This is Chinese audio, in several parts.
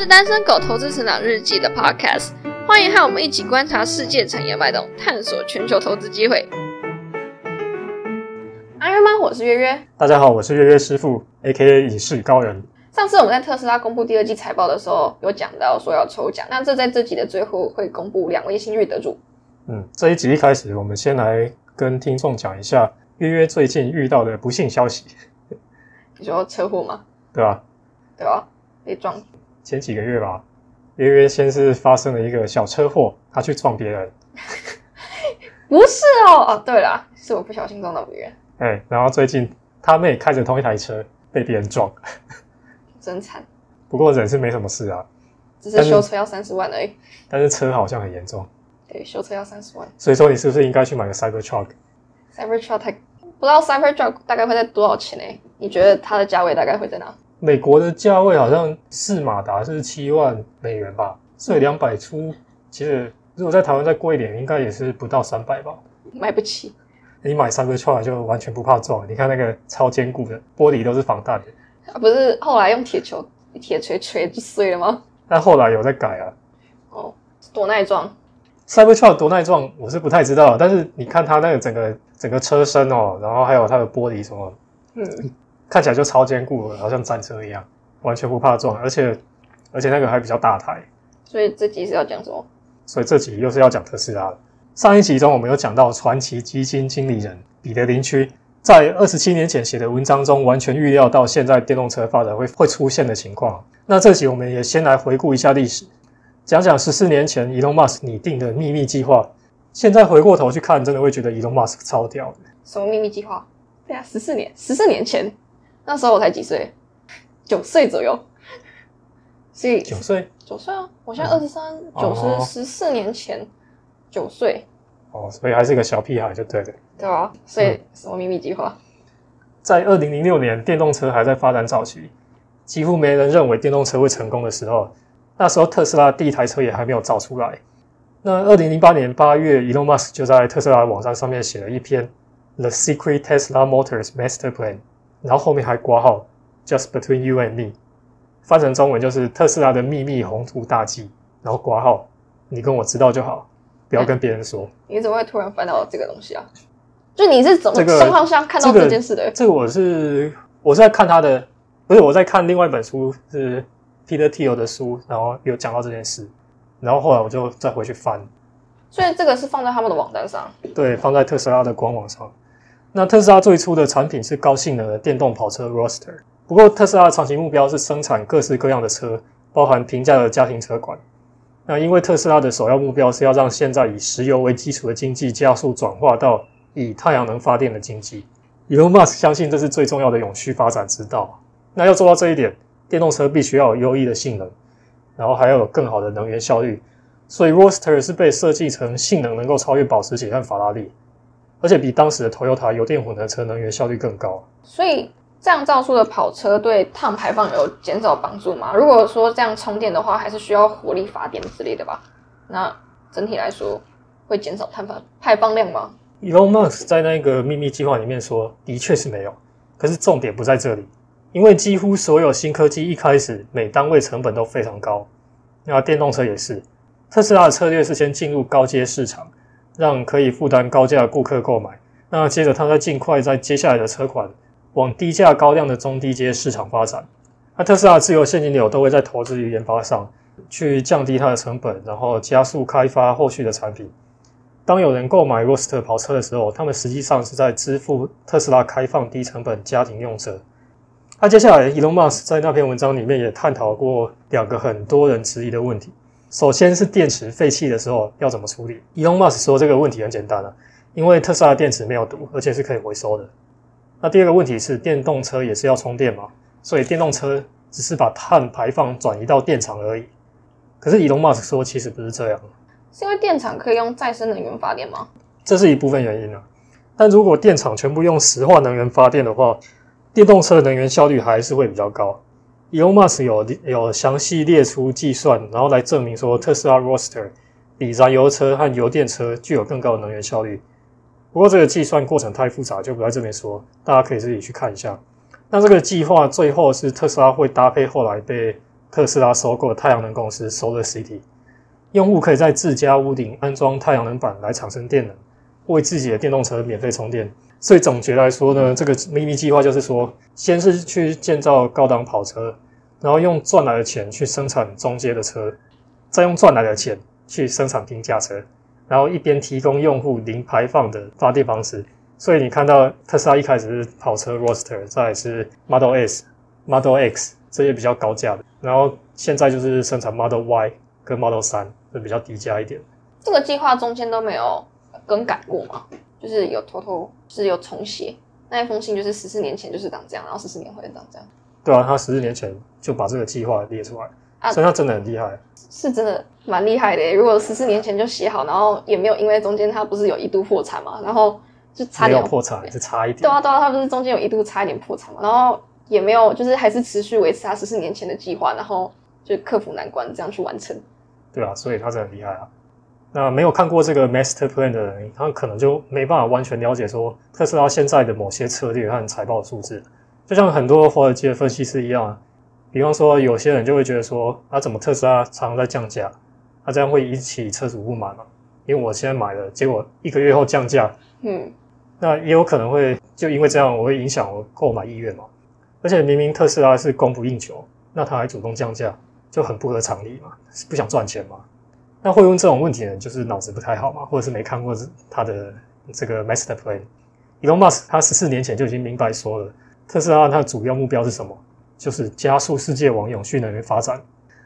是单身狗投资成长日记的 Podcast，欢迎和我们一起观察世界产业脉动，探索全球投资机会。阿约吗？我是约约。大家好，我是约约师傅，A.K.A. 影视高人。上次我们在特斯拉公布第二季财报的时候，有讲到说要抽奖，那这在这集的最后会公布两位幸运得主。嗯，这一集一开始，我们先来跟听众讲一下约约最近遇到的不幸消息。你说车祸吗？对吧？对吧？被撞。前几个月吧，约约先是发生了一个小车祸，他去撞别人。不是哦，哦，对了，是我不小心撞到别人。哎，然后最近他妹开着同一台车被别人撞，真惨。不过人是没什么事啊，只是修车要三十万而已。但是车好像很严重。对，修车要三十万。所以说你是不是应该去买个 Cyber Truck？Cyber Truck 太不知道 Cyber Truck 大概会在多少钱呢？你觉得它的价位大概会在哪？美国的价位好像四马达是七万美元吧，所以两百出，其实如果在台湾再贵一点，应该也是不到三百吧。买不起。你买三个出来就完全不怕撞，你看那个超坚固的玻璃都是防弹的。啊，不是后来用铁球、铁锤锤就碎了吗？但后来有在改啊。哦，多耐撞。Cybertruck 多耐撞，我是不太知道，但是你看它那个整个整个车身哦，然后还有它的玻璃什么，嗯。看起来就超坚固了，好像战车一样，完全不怕撞，而且而且那个还比较大台。所以这集是要讲什么？所以这集又是要讲特斯拉了。上一集中我们有讲到传奇基金经理人彼得林区在二十七年前写的文章中，完全预料到现在电动车发展会会出现的情况。那这集我们也先来回顾一下历史，讲讲十四年前 Elon Musk 拟定的秘密计划。现在回过头去看，真的会觉得 Elon Musk 超屌的。什么秘密计划？对啊，十四年，十四年前。那时候我才几岁，九岁左右，所以九岁，九岁啊！我现在二十三，九十十四年前九岁，哦，所以还是个小屁孩就对了，对啊，所以什么秘密计划？在二零零六年，电动车还在发展早期，几乎没人认为电动车会成功的时候，那时候特斯拉第一台车也还没有造出来。那二零零八年八月，Elon Musk 就在特斯拉网站上面写了一篇《The Secret Tesla Motors Master Plan》。然后后面还挂号，just between you and me，翻成中文就是特斯拉的秘密宏图大计。然后挂号，你跟我知道就好，不要跟别人说。你怎么会突然翻到这个东西啊？就你是怎么双方相看到这件事的？这个我是我是在看他的，不是我在看另外一本书，是 Peter Thiel 的书，然后有讲到这件事。然后后来我就再回去翻。所以这个是放在他们的网站上？对，放在特斯拉的官网上。那特斯拉最初的产品是高性能的电动跑车 r o s t e r 不过特斯拉的长期目标是生产各式各样的车，包含平价的家庭车款。那因为特斯拉的首要目标是要让现在以石油为基础的经济加速转化到以太阳能发电的经济，Elon Musk 相信这是最重要的永续发展之道。那要做到这一点，电动车必须要有优异的性能，然后还要有更好的能源效率。所以 r o s t e r 是被设计成性能能够超越保时捷和法拉利。而且比当时的 Toyota 油电混合车能源效率更高，所以这样造出的跑车对碳排放有减少帮助吗？如果说这样充电的话，还是需要火力发电之类的吧？那整体来说会减少碳排排放量吗？Elon Musk 在那个秘密计划里面说，的确是没有。可是重点不在这里，因为几乎所有新科技一开始每单位成本都非常高。那电动车也是，特斯拉的策略是先进入高阶市场。让可以负担高价的顾客购买。那接着，他再尽快在接下来的车款往低价高量的中低阶市场发展。那特斯拉自由现金流都会在投资与研发上去降低它的成本，然后加速开发后续的产品。当有人购买 r o s t e r 跑车的时候，他们实际上是在支付特斯拉开放低成本家庭用车。那接下来，Elon Musk 在那篇文章里面也探讨过两个很多人质疑的问题。首先是电池废弃的时候要怎么处理？Elon Musk 说这个问题很简单啊，因为特斯拉的电池没有毒，而且是可以回收的。那第二个问题是电动车也是要充电嘛，所以电动车只是把碳排放转移到电厂而已。可是 Elon Musk 说其实不是这样，是因为电厂可以用再生能源发电吗？这是一部分原因啊。但如果电厂全部用石化能源发电的话，电动车的能源效率还是会比较高。Elon Musk 有有详细列出计算，然后来证明说特斯拉 r o s t e r 比燃油车和油电车具有更高的能源效率。不过这个计算过程太复杂，就不在这边说，大家可以自己去看一下。那这个计划最后是特斯拉会搭配后来被特斯拉收购的太阳能公司 Solar City，用户可以在自家屋顶安装太阳能板来产生电能，为自己的电动车免费充电。所以总结来说呢，这个秘密计划就是说，先是去建造高档跑车，然后用赚来的钱去生产中阶的车，再用赚来的钱去生产平价车，然后一边提供用户零排放的发电方式。所以你看到特斯拉一开始是跑车 Roadster，再来是 Model S、Model X 这些比较高价的，然后现在就是生产 Model Y 跟 Model 三，就比较低价一点。这个计划中间都没有更改过吗？就是有偷偷是有重写那一封信，就是十四年前就是长这样，然后十四年后长这样。对啊，他十四年前就把这个计划列出来，啊所以他真的很厉害。是真的蛮厉害的。如果十四年前就写好，然后也没有因为中间他不是有一度破产嘛，然后就差没有点破产，是差一点。对啊对啊，他不是中间有一度差一点破产嘛，然后也没有就是还是持续维持他十四年前的计划，然后就克服难关这样去完成。对啊，所以他真的很厉害啊。那没有看过这个 Master Plan 的人，他可能就没办法完全了解说特斯拉现在的某些策略和财报数字。就像很多华尔街的分析师一样啊，比方说有些人就会觉得说，啊，怎么特斯拉常常在降价？那、这样会引起车主不满嘛？因为我现在买了，结果一个月后降价，嗯，那也有可能会就因为这样，我会影响我购买意愿嘛。而且明明特斯拉是供不应求，那他还主动降价，就很不合常理嘛，是不想赚钱嘛。那会问这种问题的人，就是脑子不太好嘛，或者是没看过他的这个 Master Plan。Elon Musk 他十四年前就已经明白说了，特斯拉它的主要目标是什么？就是加速世界往永续能源发展。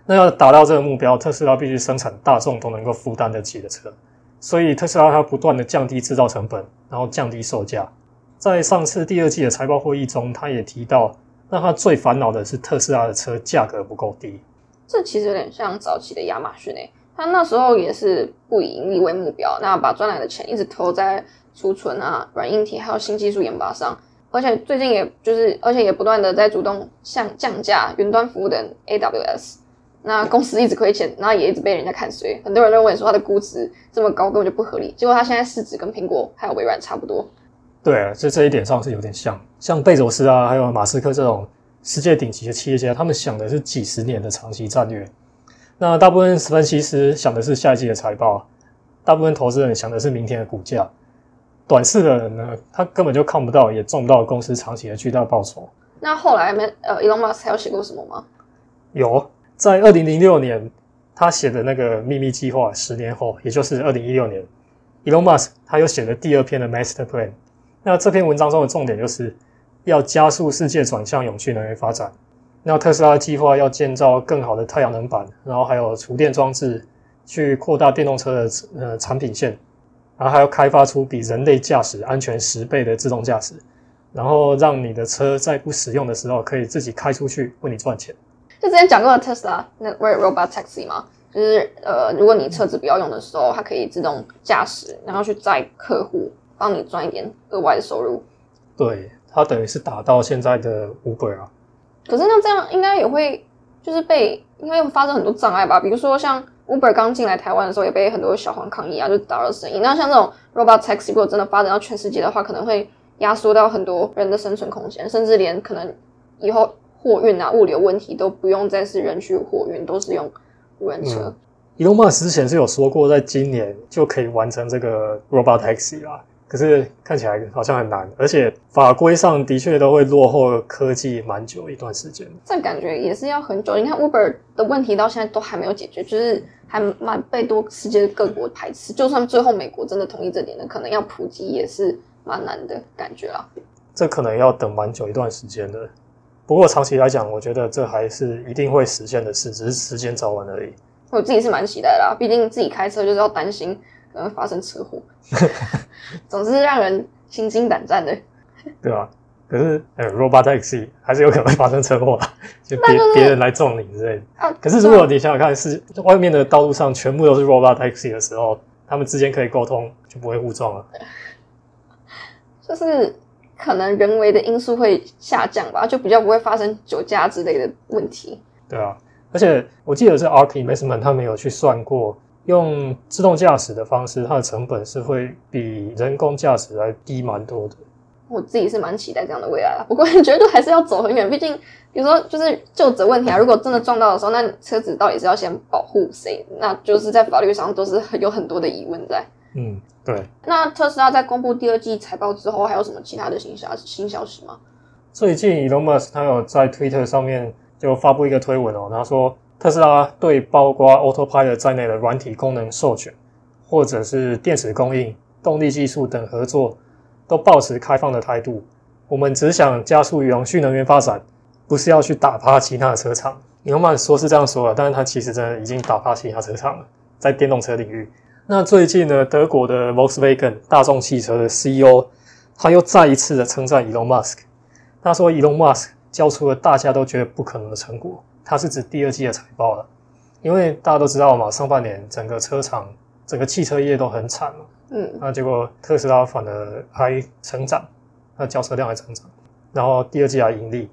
那要达到这个目标，特斯拉必须生产大众都能够负担得起的车。所以特斯拉它不断的降低制造成本，然后降低售价。在上次第二季的财报会议中，他也提到，让他最烦恼的是特斯拉的车价格不够低。这其实有点像早期的亚马逊诶，他那时候也是不以盈利为目标，那把赚来的钱一直投在储存啊、软硬体还有新技术研发上，而且最近也就是，而且也不断的在主动向降价云端服务的 AWS。那公司一直亏钱，然后也一直被人家看衰，很多人认为说它的估值这么高根本就不合理，结果它现在市值跟苹果还有微软差不多。对，这这一点上是有点像，像贝佐斯啊，还有马斯克这种世界顶级的企业家，他们想的是几十年的长期战略。那大部分分析师想的是下一季的财报，大部分投资人想的是明天的股价。短视的人呢，他根本就看不到，也赚不到公司长期的巨大报酬。那后来没呃，Elon Musk 还有写过什么吗？有，在二零零六年，他写的那个秘密计划，十年后，也就是二零一六年，Elon Musk 他又写了第二篇的 Master Plan。那这篇文章中的重点就是要加速世界转向永续能源发展。那特斯拉计划要建造更好的太阳能板，然后还有储电装置，去扩大电动车的呃产品线，然后还要开发出比人类驾驶安全十倍的自动驾驶，然后让你的车在不使用的时候可以自己开出去为你赚钱。就之前讲过的特斯拉那 Ray Robot Taxi 嘛，就是呃，如果你车子不要用的时候，它可以自动驾驶，然后去载客户，帮你赚一点额外的收入。对，它等于是打到现在的 Uber 啊。可是那这样应该也会就是被应该会发生很多障碍吧？比如说像 Uber 刚进来台湾的时候，也被很多小黄抗议啊，就打扰生意。那像这种 Robot Taxi 如果真的发展到全世界的话，可能会压缩到很多人的生存空间，甚至连可能以后货运啊、物流问题都不用再是人去货运，都是用无人车。Elon Musk 之前是有说过，在今年就可以完成这个 Robot Taxi 啦，可是看起来好像很难，而且法规上的确都会落后科技蛮久一段时间。这感觉也是要很久。你看 Uber 的问题到现在都还没有解决，就是还蛮被多世界各国排斥。就算最后美国真的同意这点呢，可能要普及也是蛮难的感觉啦。这可能要等蛮久一段时间的。不过长期来讲，我觉得这还是一定会实现的事，只是时间早晚而已。我自己是蛮期待的啦，毕竟自己开车就是要担心可能会发生车祸，总是让人心惊胆战的。对吧？可是，呃，robot taxi 还是有可能会发生车祸啊，就别那就是别人来撞你之类的。啊，可是，如果你想想看，是外面的道路上全部都是 robot taxi 的时候，他们之间可以沟通，就不会互撞了。就是可能人为的因素会下降吧，就比较不会发生酒驾之类的问题。对啊，而且我记得是 Ark Investment 他们有去算过，用自动驾驶的方式，它的成本是会比人工驾驶来低蛮多的。我自己是蛮期待这样的未来啦。不过绝对还是要走很远，毕竟比如说就是就责问题啊，如果真的撞到的时候，那车子到底是要先保护谁？那就是在法律上都是很有很多的疑问在。嗯，对。那特斯拉在公布第二季财报之后，还有什么其他的新消新消息吗？最近 Elon Musk 他有在 Twitter 上面就发布一个推文哦，他说特斯拉对包括 Autopilot 在内的软体功能授权，或者是电池供应、动力技术等合作，都保持开放的态度。我们只想加速永续能源发展，不是要去打趴其他的车厂。Elon Musk 说是这样说了，但是他其实真的已经打趴其他车厂了，在电动车领域。那最近呢，德国的 Volkswagen 大众汽车的 CEO 他又再一次的称赞 Elon Musk。他说，Elon Musk 交出了大家都觉得不可能的成果。他是指第二季的财报了，因为大家都知道嘛，上半年整个车厂、整个汽车业都很惨嘛。嗯，那结果特斯拉反而还成长，那交车量还成长，然后第二季还盈利。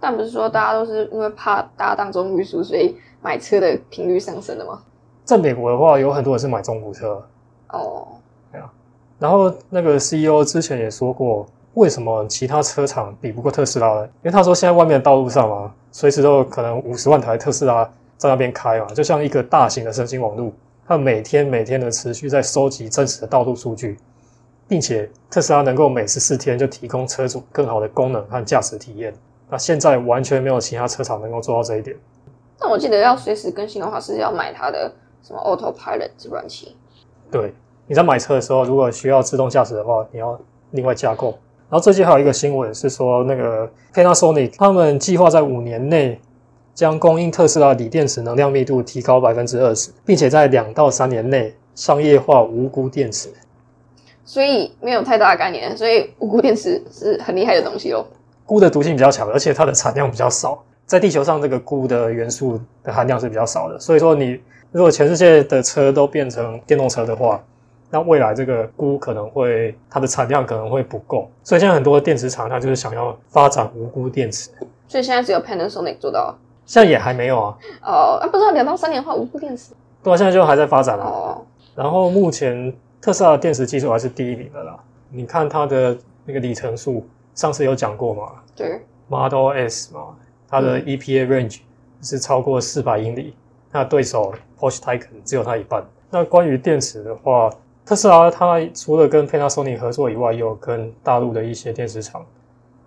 但不是说大家都是因为怕大家当中运输，所以买车的频率上升了吗？在美国的话，有很多人是买中古车。哦，对啊。然后那个 CEO 之前也说过。为什么其他车厂比不过特斯拉呢？因为他说现在外面的道路上啊，随时都有可能五十万台特斯拉在那边开嘛，就像一个大型的神经网络，它每天每天的持续在收集真实的道路数据，并且特斯拉能够每十四天就提供车主更好的功能和驾驶体验。那现在完全没有其他车厂能够做到这一点。但我记得要随时更新的话，是要买它的什么 Autopilot 这软件。对，你在买车的时候，如果需要自动驾驶的话，你要另外加购。然后最近还有一个新闻是说，那个 Panasonic 他们计划在五年内将供应特斯拉锂电池能量密度提高百分之二十，并且在两到三年内商业化无钴电池。所以没有太大的概念，所以无钴电池是很厉害的东西哦。钴的毒性比较强，而且它的产量比较少，在地球上这个钴的元素的含量是比较少的。所以说，你如果全世界的车都变成电动车的话，那未来这个钴可能会它的产量可能会不够，所以现在很多电池厂它就是想要发展无钴电池。所以现在只有 Panasonic 做到，现在也还没有啊。哦，那不知道两到三年后无钴电池？对啊，现在就还在发展啊。哦。然后目前特斯拉的电池技术还是第一名的啦。你看它的那个里程数，上次有讲过嘛？对。Model S 嘛，它的 EPA range 是超过四百英里，那对手 Porsche Taycan 只有它一半。那关于电池的话，特斯拉它除了跟 Panasonic 合作以外，也有跟大陆的一些电池厂，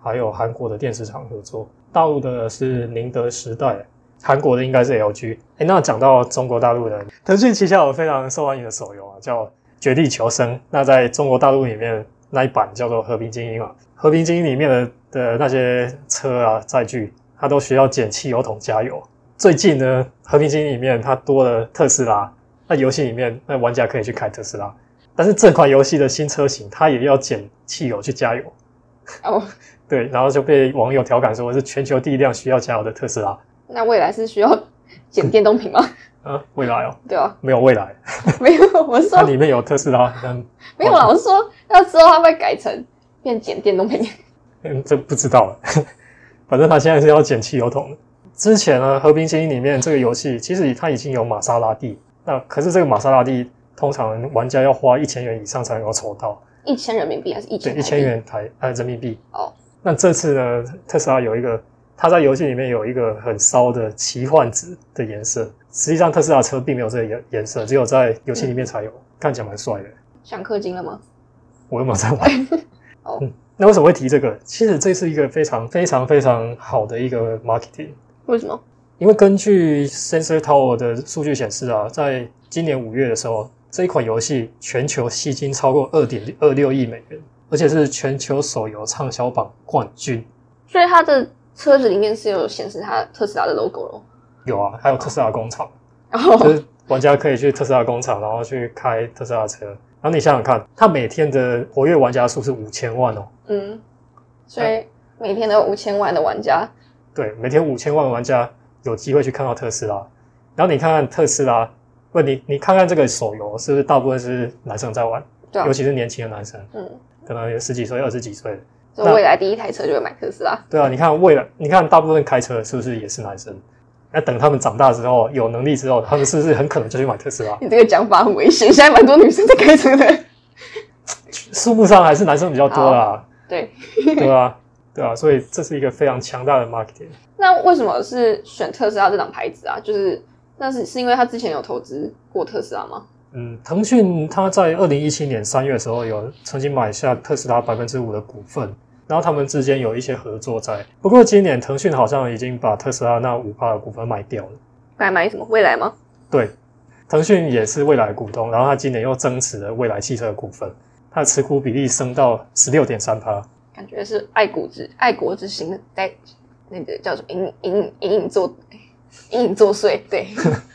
还有韩国的电池厂合作。大陆的是宁德时代，韩国的应该是 LG。哎，那讲到中国大陆的，腾讯旗下有非常受欢迎的手游啊，叫《绝地求生》。那在中国大陆里面那一版叫做《和平精英》啊，《和平精英》里面的的那些车啊载具，它都需要捡汽油桶加油。最近呢，《和平精英》里面它多了特斯拉，那游戏里面那玩家可以去开特斯拉。但是这款游戏的新车型，它也要减汽油去加油哦。对，然后就被网友调侃说是全球第一辆需要加油的特斯拉。那未来是需要减电动瓶吗？啊，未来哦。对啊，没有未来。没有，我说它里面有特斯拉。没有，我是说那之后它会改成变减电动瓶。嗯，这不知道了。反正它现在是要减汽油桶。之前呢，《和平精英》里面这个游戏其实它已经有玛莎拉蒂，那可是这个玛莎拉蒂。通常玩家要花一千元以上才能够抽到一千人民币还是一千？对，一千元台呃人民币。哦，那这次呢，特斯拉有一个，它在游戏里面有一个很骚的奇幻紫的颜色。实际上，特斯拉车并没有这个颜颜色，只有在游戏里面才有，看起来蛮帅的。想氪金了吗？我又没有在玩。哦，那为什么会提这个？其实这是一个非常非常非常好的一个 marketing。为什么？因为根据 Sensor Tower 的数据显示啊，在今年五月的时候。这一款游戏全球吸金超过二点二六亿美元，而且是全球手游畅销榜冠军。所以它的车子里面是有显示它特斯拉的 logo 咯？有啊，还有特斯拉工厂，就是玩家可以去特斯拉工厂，然后去开特斯拉车。然后你想想看，它每天的活跃玩家数是五千万哦。嗯，所以每天都有五千万的玩家。对，每天五千万玩家有机会去看到特斯拉。然后你看看特斯拉。不，你你看看这个手游，是不是大部分是男生在玩？对，尤其是年轻的男生，嗯，可能有十几岁、二十几岁。那未来第一台车就会买特斯拉。对啊，你看未来，你看大部分开车是不是也是男生？那等他们长大之后，有能力之后，他们是不是很可能就去买特斯拉？你这个讲法很危险，现在蛮多女生在开车的，数目上还是男生比较多啦。对，对啊？对啊，所以这是一个非常强大的 marketing。那为什么是选特斯拉这档牌子啊？就是那是是因为他之前有投资过特斯拉吗？嗯，腾讯他在二零一七年三月的时候有曾经买下特斯拉百分之五的股份，然后他们之间有一些合作在。不过今年腾讯好像已经把特斯拉那五的股份卖掉了。该买什么？未来吗？对，腾讯也是未来股东，然后他今年又增持了未来汽车的股份，他的持股比例升到十六点三趴。感觉是爱股之爱国之心在那个叫做隐隐隐隐作隐隐作祟，对，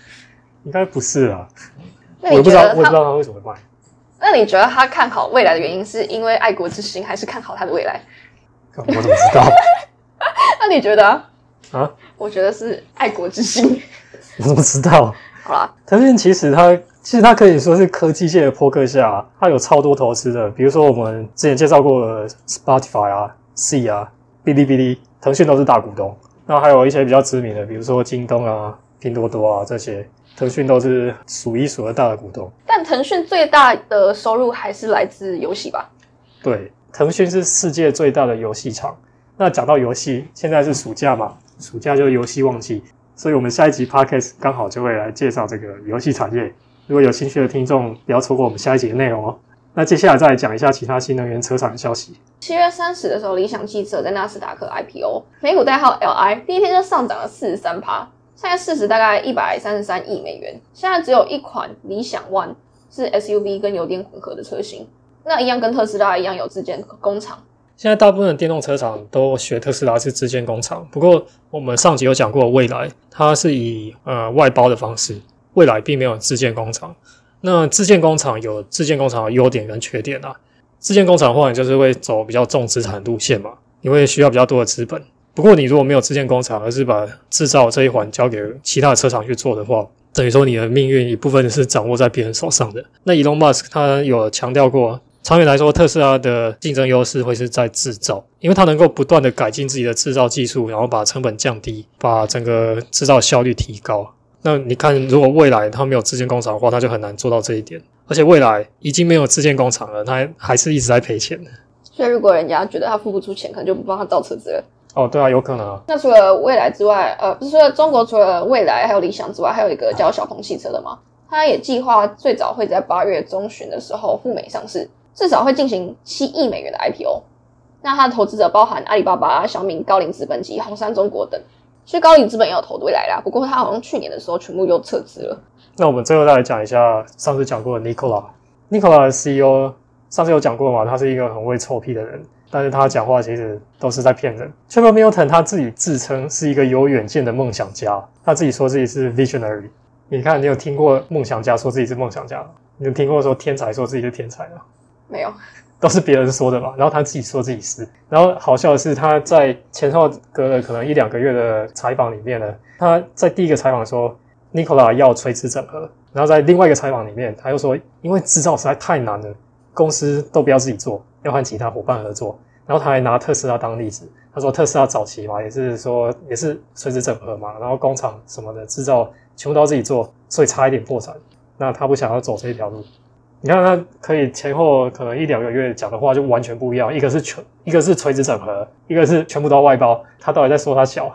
应该不是啊。那你觉得我不知道他为什么卖？那你觉得他看好未来的原因是因为爱国之心，还是看好他的未来？我怎么知道？那你觉得啊？我觉得是爱国之心。我怎么知道？好啦，腾讯其实它其实它可以说是科技界的扑克下，它有超多投资的，比如说我们之前介绍过的 Spotify 啊、C 啊、哔哩哔哩，腾讯都是大股东。那还有一些比较知名的，比如说京东啊、拼多多啊这些，腾讯都是数一数二大的股东。但腾讯最大的收入还是来自游戏吧？对，腾讯是世界最大的游戏厂。那讲到游戏，现在是暑假嘛，暑假就是游戏旺季。所以，我们下一集 podcast 刚好就会来介绍这个游戏产业。如果有兴趣的听众，不要错过我们下一集的内容哦。那接下来再来讲一下其他新能源车厂的消息。七月三十的时候，理想汽车在纳斯达克 IPO，美股代号 LI，第一天就上涨了四十三趴，现在市值大概一百三十三亿美元。现在只有一款理想 ONE 是 SUV 跟油电混合的车型，那一样跟特斯拉一样有自建工厂。现在大部分的电动车厂都学特斯拉是自建工厂，不过我们上集有讲过，未来它是以呃外包的方式，未来并没有自建工厂。那自建工厂有自建工厂的优点跟缺点啊。自建工厂的话，你就是会走比较重资产路线嘛，你会需要比较多的资本。不过你如果没有自建工厂，而是把制造这一环交给其他的车厂去做的话，等于说你的命运一部分是掌握在别人手上的。那 Elon Musk 他有强调过。长远来说，特斯拉的竞争优势会是在制造，因为它能够不断的改进自己的制造技术，然后把成本降低，把整个制造效率提高。那你看，如果未来它没有自建工厂的话，它就很难做到这一点。而且未来已经没有自建工厂了，它还是一直在赔钱的。所以，如果人家觉得他付不出钱，可能就不帮他造车子了。哦，对啊，有可能啊。那除了未来之外，呃，不是说中国除了未来还有理想之外，还有一个叫小鹏汽车的吗？它也计划最早会在八月中旬的时候赴美上市。至少会进行七亿美元的 IPO，那它的投资者包含阿里巴巴、小米、高瓴资本及红杉中国等。其实高瓴资本也有投未来啦，不过他好像去年的时候全部又撤资了。那我们最后再来讲一下上次讲过的 Nicola，Nicola 的 CEO 上次有讲过嘛？他是一个很会臭屁的人，但是他讲话其实都是在骗人。c h a p Milton 他自己自称是一个有远见的梦想家，他自己说自己是 visionary。你看，你有听过梦想家说自己是梦想家吗？你有听过说天才说自己是天才吗？没有，都是别人说的嘛。然后他自己说自己是。然后好笑的是，他在前后隔了可能一两个月的采访里面呢，他在第一个采访说 Nikola 要垂直整合，然后在另外一个采访里面，他又说因为制造实在太难了，公司都不要自己做，要和其他伙伴合作。然后他还拿特斯拉当例子，他说特斯拉早期嘛，也是说也是垂直整合嘛，然后工厂什么的制造全部都要自己做，所以差一点破产。那他不想要走这一条路。你看，他可以前后可能一两个月讲的话就完全不一样，一个是全，一个是垂直整合，一个是全部都要外包。他到底在说他小？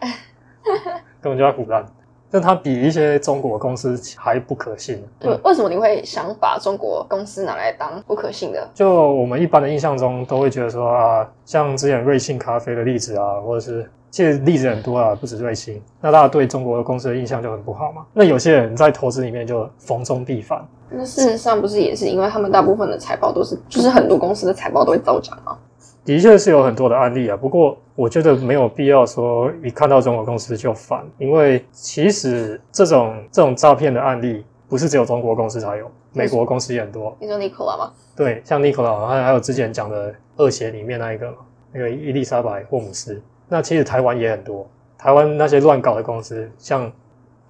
根本就在胡乱。但他比一些中国公司还不可信。为为什么你会想把中国公司拿来当不可信的？就我们一般的印象中，都会觉得说啊，像之前瑞幸咖啡的例子啊，或者是。其实例子很多啊，不止瑞幸。那大家对中国的公司的印象就很不好嘛。那有些人在投资里面就逢中必反。那事实上不是也是因为他们大部分的财报都是，就是很多公司的财报都会造假吗？的确是有很多的案例啊。不过我觉得没有必要说一看到中国公司就反，因为其实这种这种诈骗的案例不是只有中国公司才有，美国公司也很多。你说 Nicola 吗？对，像 Nicola，还还有之前讲的恶血里面那一个那个伊丽莎白霍姆斯。那其实台湾也很多，台湾那些乱搞的公司，像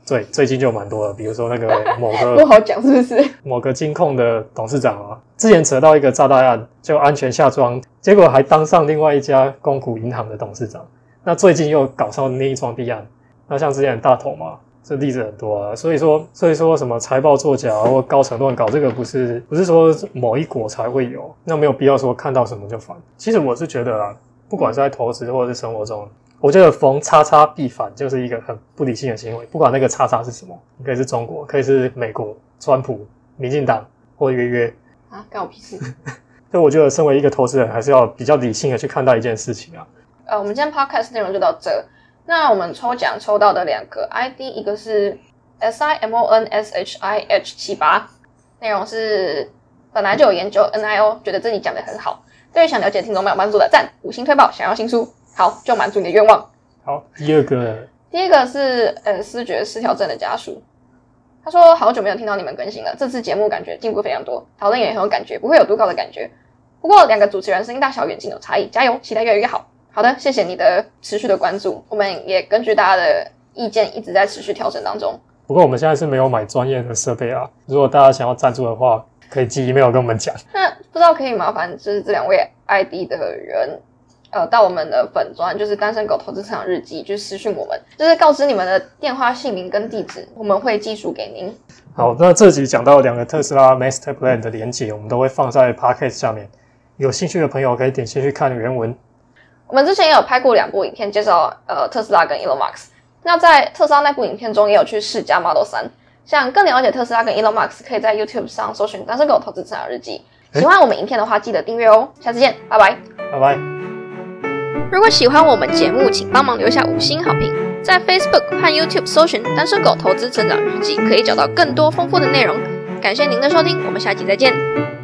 最最近就蛮多的，比如说那个 某个不好讲是不是？某个金控的董事长啊，之前扯到一个炸弹案，就安全下装，结果还当上另外一家公股银行的董事长。那最近又搞上另一桩弊案，那像之前大头嘛，这例子很多啊。所以说，所以说什么财报作假或高层乱搞，这个不是不是说某一国才会有，那没有必要说看到什么就烦。其实我是觉得啊，不管是在投资或者是生活中，我觉得逢叉叉必反就是一个很不理性的行为。不管那个叉叉是什么，可以是中国，可以是美国、川普、民进党或约约啊，干我屁事。所以我觉得，身为一个投资人，还是要比较理性的去看待一件事情啊。呃，我们今天 podcast 内容就到这。那我们抽奖抽到的两个 ID，一个是 S I M O N S H I H 七八，内容是本来就有研究 N I O，觉得自己讲的很好，对于想了解听众们有帮助的赞，五星推爆，想要新书，好就满足你的愿望。好，第二个，第一个是呃思觉失调症的家属，他说好久没有听到你们更新了，这次节目感觉进步非常多，讨论也很有感觉，不会有读稿的感觉。不过两个主持人声音大小远近有差异，加油，期待越来越好。好的，谢谢你的持续的关注，我们也根据大家的意见一直在持续调整当中。不过我们现在是没有买专业的设备啊，如果大家想要赞助的话，可以寄 email 跟我们讲。那不知道可以麻烦就是这两位 ID 的人，呃，到我们的粉专，就是单身狗投资市场日记，就私讯我们，就是告知你们的电话、姓名跟地址，我们会寄书给您。好，那这集讲到两个特斯拉 Master Plan 的连接，我们都会放在 Podcast 下面，有兴趣的朋友可以点进去看原文。我们之前也有拍过两部影片介绍呃特斯拉跟 Elon Musk，那在特斯拉那部影片中也有去试驾 Model 三。想更了解特斯拉跟 Elon Musk，可以在 YouTube 上搜寻“单身狗投资成长日记”。喜欢我们影片的话，记得订阅哦。下次见，拜拜，拜拜。如果喜欢我们节目，请帮忙留下五星好评。在 Facebook 和 YouTube 搜寻“单身狗投资成长日记”，可以找到更多丰富的内容。感谢您的收听，我们下期再见。